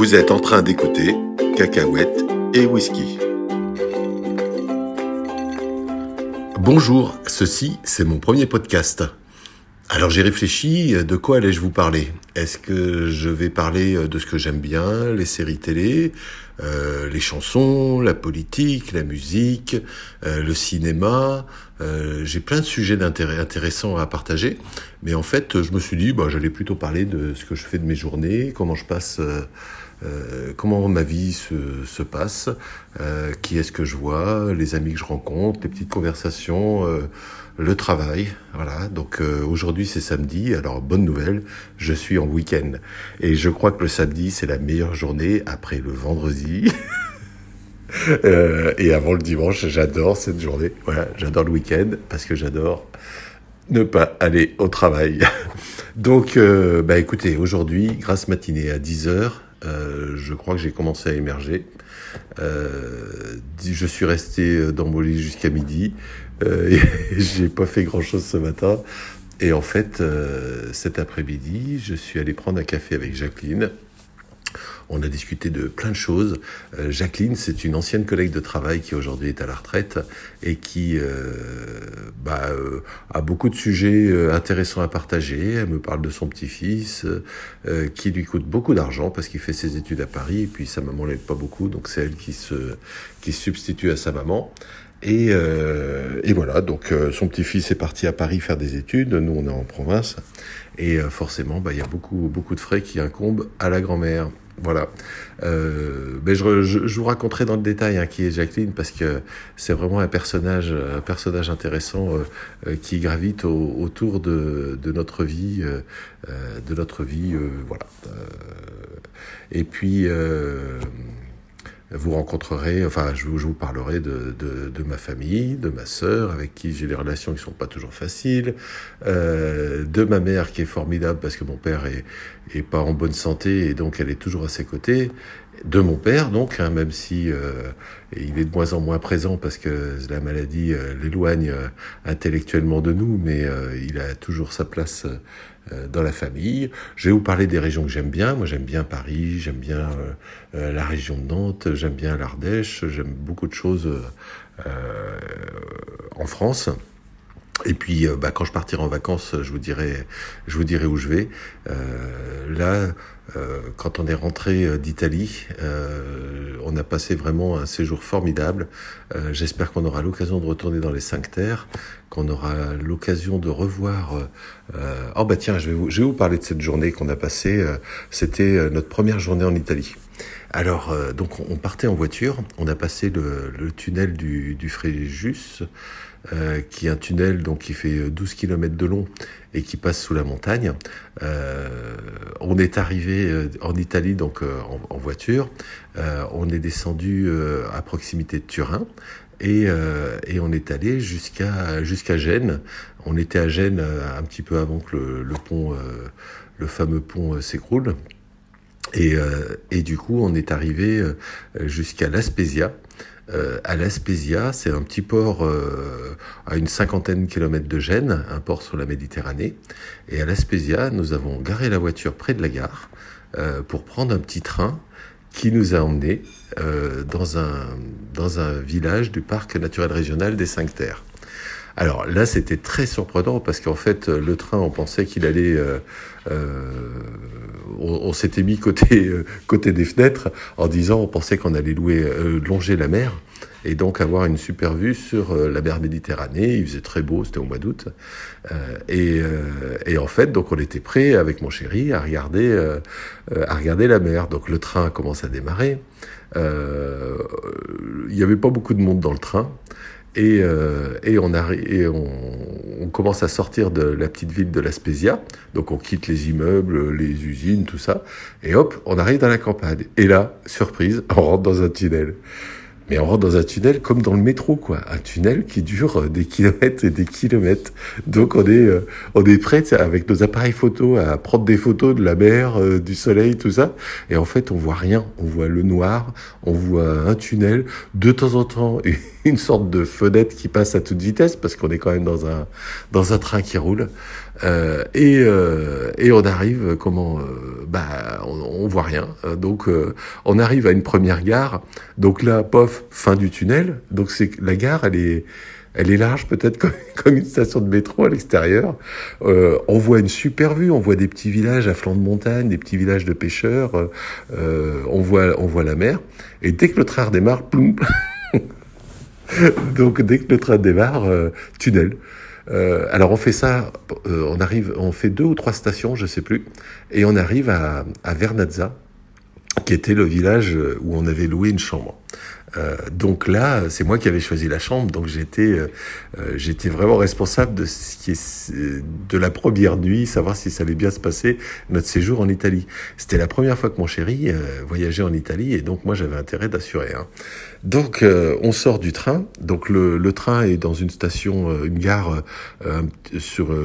Vous êtes en train d'écouter Cacahuètes et Whisky. Bonjour, ceci c'est mon premier podcast. Alors j'ai réfléchi, de quoi allais-je vous parler? Est-ce que je vais parler de ce que j'aime bien, les séries télé, euh, les chansons, la politique, la musique, euh, le cinéma? Euh, J'ai plein de sujets intéressants à partager, mais en fait je me suis dit bah, j'allais plutôt parler de ce que je fais de mes journées, comment je passe... comment ma vie se, se passe, qui est-ce que je vois, les amis que je rencontre, les petites conversations, le travail. Voilà, donc euh, aujourd'hui c'est samedi, alors bonne nouvelle, je suis en week-end. Et je crois que le samedi c'est la meilleure journée après le vendredi. euh, et avant le dimanche, j'adore cette journée. Voilà, j'adore le week-end parce que j'adore ne pas aller au travail. donc, euh, bah écoutez, aujourd'hui, grâce matinée à 10h, euh, je crois que j'ai commencé à émerger. Euh, je suis resté dans mon lit jusqu'à midi. Euh, j'ai pas fait grand chose ce matin. Et en fait, euh, cet après-midi, je suis allé prendre un café avec Jacqueline. On a discuté de plein de choses. Euh, Jacqueline, c'est une ancienne collègue de travail qui aujourd'hui est à la retraite et qui euh, bah, euh, a beaucoup de sujets intéressants à partager. Elle me parle de son petit-fils qui lui coûte beaucoup d'argent parce qu'il fait ses études à Paris et puis sa maman l'aide pas beaucoup, donc c'est elle qui se, qui substitue à sa maman. Et, euh, et, voilà, donc euh, son petit-fils est parti à Paris faire des études, nous on est en province, et euh, forcément, bah, il y a beaucoup, beaucoup de frais qui incombent à la grand-mère. Voilà. Euh, ben je, je, je, vous raconterai dans le détail hein, qui est Jacqueline parce que c'est vraiment un personnage, un personnage intéressant euh, qui gravite au, autour de, de, notre vie, euh, de notre vie, voilà. et puis vous rencontrerez, enfin, je vous, je vous parlerai de, de, de, ma famille, de ma sœur, avec qui j'ai des relations qui sont pas toujours faciles, euh, de ma mère qui est formidable parce que mon père est, est pas en bonne santé et donc elle est toujours à ses côtés, de mon père donc, hein, même si euh, il est de moins en moins présent parce que la maladie euh, l'éloigne euh, intellectuellement de nous, mais euh, il a toujours sa place dans la famille. Je vais vous parler des régions que j'aime bien. Moi, j'aime bien Paris, j'aime bien euh, euh, la région de Nantes, j'aime bien l'Ardèche, j'aime beaucoup de choses en France. Et puis, bah, quand je partirai en vacances, je vous dirai, je vous dirai où je vais. Euh, là, euh, quand on est rentré d'Italie, euh, on a passé vraiment un séjour formidable. J'espère qu'on aura l'occasion de retourner dans les cinq terres, qu'on aura l'occasion de revoir. oh bah tiens, je vais, vous, je vais vous parler de cette journée qu'on a passée. C'était notre première journée en Italie. Alors, donc, on partait en voiture. On a passé le, tunnel du, Fréjus euh, qui est un tunnel donc qui fait 12 km de long et qui passe sous la montagne. Euh, on est arrivé euh, en Italie donc euh, en, voiture. Euh, on est descendu à proximité de Turin et, et on est allé jusqu'à jusqu'à Gênes. On était à Gênes un petit peu avant que le pont, le fameux pont s'écroule. Et, et, du coup, on est arrivé jusqu'à L'Aspésia, euh, à l'Aspésia, c'est un petit port euh, à une cinquantaine de kilomètres de Gênes, un port sur la Méditerranée. Et à l'Aspésia, nous avons garé la voiture près de la gare euh, pour prendre un petit train qui nous a emmenés euh, dans, un, dans un village du parc naturel régional des Cinq Terres. Alors là, c'était très surprenant parce qu'en fait, le train, on pensait qu'il allait euh, euh, on, s'était mis côté euh, côté des fenêtres en disant on pensait qu'on allait louer euh, longer la mer et donc avoir une super vue sur euh, la mer Méditerranée. Il faisait très beau, c'était au mois d'août. Et, et, en fait, donc on était prêt avec mon chéri à regarder à regarder la mer. Donc le train commence à démarrer. Il n'y avait pas beaucoup de monde dans le train. Et, euh, et, on, et on, on, commence à sortir de la petite ville de la Spezia. Donc on quitte les immeubles, les usines, tout ça. Et hop, on arrive dans la campagne. Et là, surprise, on rentre dans un tunnel. Mais on rentre dans un tunnel comme dans le métro, quoi. Un tunnel qui dure des kilomètres et des kilomètres. Donc on est, euh, on est prêt avec nos appareils photo à prendre des photos de la mer, euh, du soleil, tout ça. Et en fait, on voit rien. On voit le noir, on voit un tunnel. De temps en temps, une sorte de fenêtre qui passe à toute vitesse parce qu'on est quand même dans un dans un train qui roule. Euh, et euh, et on arrive comment euh, bah on, on, voit rien. Donc on arrive à une première gare. Donc là pof fin du tunnel. Donc c'est la gare elle est elle est large peut-être comme, comme, une station de métro à l'extérieur. Euh, on voit une super vue, on voit des petits villages à flanc de montagne, des petits villages de pêcheurs, euh, on, voit, on voit la mer. Et dès que le train redémarre, ploum Donc dès que le train démarre, euh, tunnel. Euh, alors on fait ça, euh, on arrive, on fait deux ou trois stations, je sais plus, et on arrive à, à Vernazza, qui était le village où on avait loué une chambre. Euh, donc là, c'est moi qui avais choisi la chambre, donc j'étais euh, euh, j'étais vraiment responsable de de la première nuit, savoir si ça allait bien se passer notre séjour en Italie. C'était la première fois que mon chéri voyageait en Italie et donc moi j'avais intérêt d'assurer. Hein. Donc on sort du train, donc le, train est dans une station, une gare sur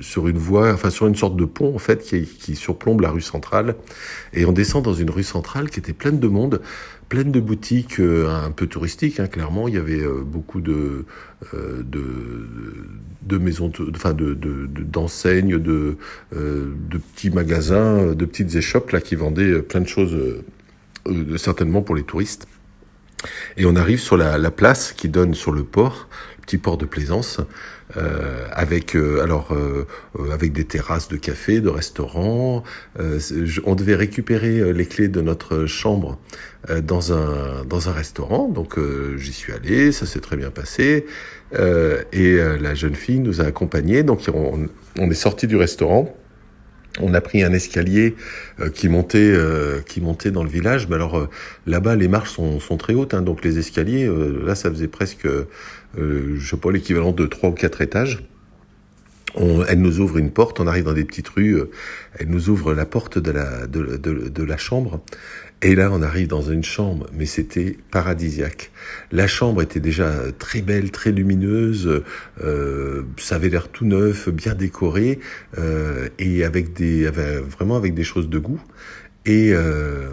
sur une voie, enfin sur une sorte de pont en fait qui surplombe la rue centrale et on descend dans une rue centrale qui était pleine de monde pleine de boutiques euh, un peu touristiques, hein, clairement. Il y avait euh, beaucoup de, euh, de, de, maisons, enfin de, d'enseignes, de, de, petits magasins, de petites échoppes là qui vendaient plein de choses, certainement pour les touristes. Et on arrive sur la, la place qui donne sur le port, le petit port de Plaisance, euh, avec euh, alors euh, avec des terrasses de café, de restaurants. on devait récupérer les clés de notre chambre dans un dans un restaurant. Donc j'y suis allé, ça s'est très bien passé. et la jeune fille nous a accompagnés. Donc on, on est sorti du restaurant on a pris un escalier euh, qui montait euh, qui montait dans le village mais alors euh, là-bas les marches sont, sont très hautes hein, donc les escaliers là ça faisait presque je sais pas l'équivalent de trois ou quatre étages on, elle nous ouvre une porte, on arrive dans des petites rues, elle nous ouvre la porte de la, de, de la chambre, et là, on arrive dans une chambre, mais c'était paradisiaque. La chambre était déjà très belle, très lumineuse, euh, ça avait l'air tout neuf, bien décoré, euh, et avec des, vraiment avec des choses de goût, et, euh,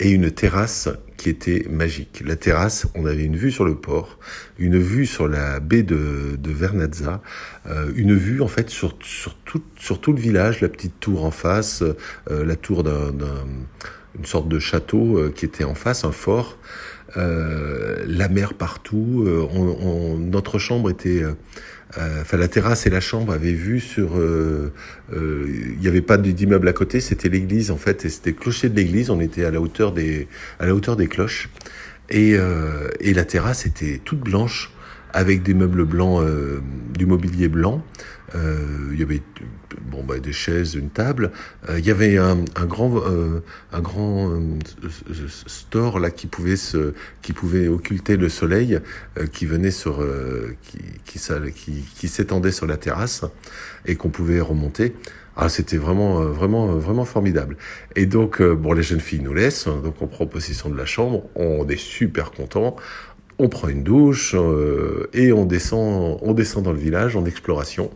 et une terrasse qui était magique. La terrasse, on avait une vue sur le port, une vue sur la baie de, de Vernazza, euh, une vue en fait sur, sur, tout, sur tout le village, la petite tour en face, euh, la tour d'un une sorte de château euh, qui était en face, un fort, euh, la mer partout. Euh, on, notre chambre était, enfin la terrasse et la chambre avaient vu sur, il n'y avait pas d'immeuble à côté, c'était l'église en fait, et c'était clocher de l'église. On était à la hauteur des, à la hauteur des cloches, et, et la terrasse était toute blanche avec des meubles blancs, du mobilier blanc. Euh, il y avait bon bah, des chaises, une table. Euh, il y avait un, un grand euh, un grand store là qui pouvait se qui pouvait occulter le soleil qui venait sur qui qui, qui, qui s'étendait sur la terrasse et qu'on pouvait remonter. Ah, c'était vraiment, vraiment, vraiment formidable. Et donc, bon, les jeunes filles nous laissent, donc on prend possession de la chambre, on est super content, on prend une douche euh, et on descend, on descend dans le village en exploration.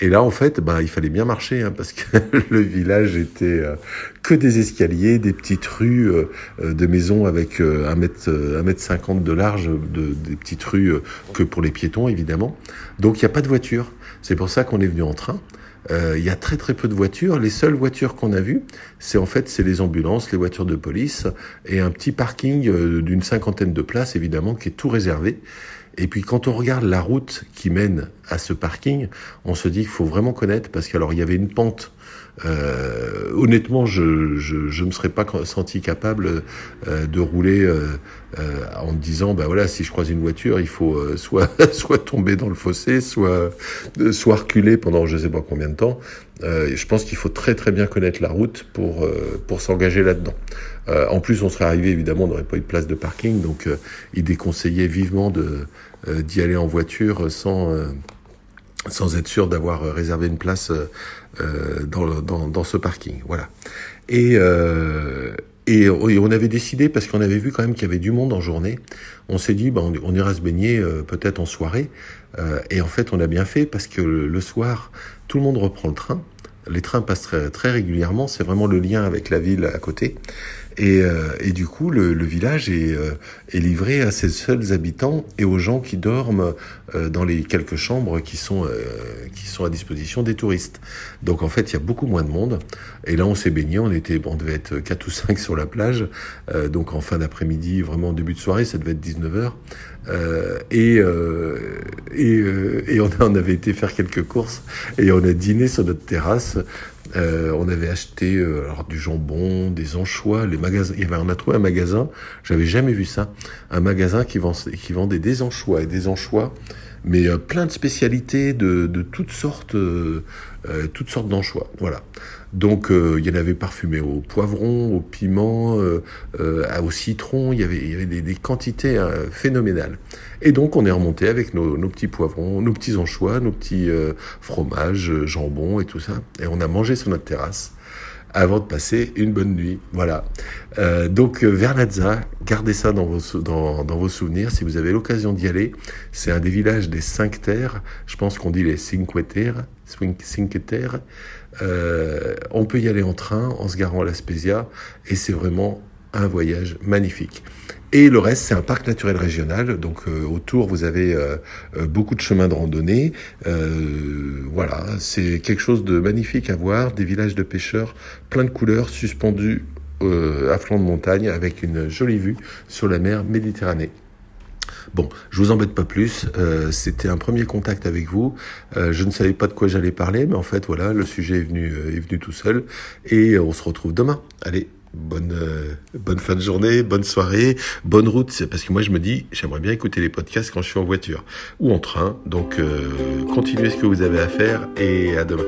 Et là, en fait, bah, il fallait bien marcher hein, parce que le village était euh, que des escaliers, des petites rues euh, de maisons avec un mètre, un mètre cinquante de large, de, des petites rues que pour les piétons évidemment. Donc il n'y a pas de voiture. C'est pour ça qu'on est venu en train. Euh, il y a très très peu de voitures. Les seules voitures qu'on a vues, c'est en fait c'est les ambulances, les voitures de police et un petit parking euh, d'une cinquantaine de places évidemment qui est tout réservé. Et puis quand on regarde la route qui mène à ce parking, on se dit qu'il faut vraiment connaître parce qu'alors il y avait une pente euh, honnêtement, je, je, je me serais pas senti capable euh, de rouler euh, euh, en me disant, bah voilà, si je croise une voiture, il faut euh, soit soit tomber dans le fossé, soit soit reculer pendant je sais pas combien de temps. je pense qu'il faut très très bien connaître la route pour pour s'engager là-dedans. En plus, on serait arrivé évidemment, on n'aurait pas eu de place de parking, donc il déconseillait vivement de d'y aller en voiture sans être sûr d'avoir réservé une place euh, dans, ce parking. Voilà. Et, euh, on avait décidé, parce qu'on avait vu quand même qu'il y avait du monde en journée, on s'est dit, bah, on, ira se baigner euh, peut-être en soirée. Euh, et en fait, on a bien fait, parce que le, soir, tout le monde reprend le train. Les trains passent très régulièrement. C'est vraiment le lien avec la ville à côté. Et, euh, et, du coup, le, le village est, euh, est, livré à ses seuls habitants et aux gens qui dorment euh, dans les quelques chambres qui sont, qui sont à disposition des touristes. Donc en fait, il y a beaucoup moins de monde. Et là, on s'est baigné, on était, bon, on devait être 4 ou 5 sur la plage. donc en fin d'après-midi, vraiment en début de soirée, ça devait être 19h. et et, et on, on avait été faire quelques courses et on a dîné sur notre terrasse euh, on avait acheté euh, du jambon, des anchois, les magasins. Il y avait, on a trouvé un magasin, j'avais jamais vu ça, un magasin qui, qui vendait des anchois et des anchois, mais euh, plein de spécialités de, de toutes sortes, euh, toutes sortes d'anchois. Voilà. Donc il y en avait parfumé au poivron, au piment, au citron. Il y avait, il y avait des, des quantités phénoménales. Et donc on est remonté avec nos, nos, petits poivrons, nos petits anchois, nos petits fromages, jambon et tout ça. Et on a mangé sur notre terrasse avant de passer une bonne nuit. Voilà. Euh, donc Vernazza, gardez ça dans vos, dans, dans vos souvenirs si vous avez l'occasion d'y aller. C'est un des villages des cinq terres. Je pense qu'on dit les cinque terres. Cinque terres. Euh, on peut y aller en train en se garant à la Spezia et c'est vraiment un voyage magnifique. Et le reste, c'est un parc naturel régional. Donc euh, autour, vous avez euh, euh, beaucoup de chemins de randonnée. voilà, c'est quelque chose de magnifique à voir. Des villages de pêcheurs, plein de couleurs, suspendus à flanc de montagne, avec une jolie vue sur la mer Méditerranée. Bon, je vous embête pas plus. C'était un premier contact avec vous. Je ne savais pas de quoi j'allais parler, mais en fait, voilà, le sujet est venu, est venu tout seul. Et on se retrouve demain. Allez, bonne, euh, bonne fin de journée, bonne soirée, bonne route. Parce que moi, je me dis, j'aimerais bien écouter les podcasts quand je suis en voiture ou en train. Donc, euh, continuez ce que vous avez à faire et à demain.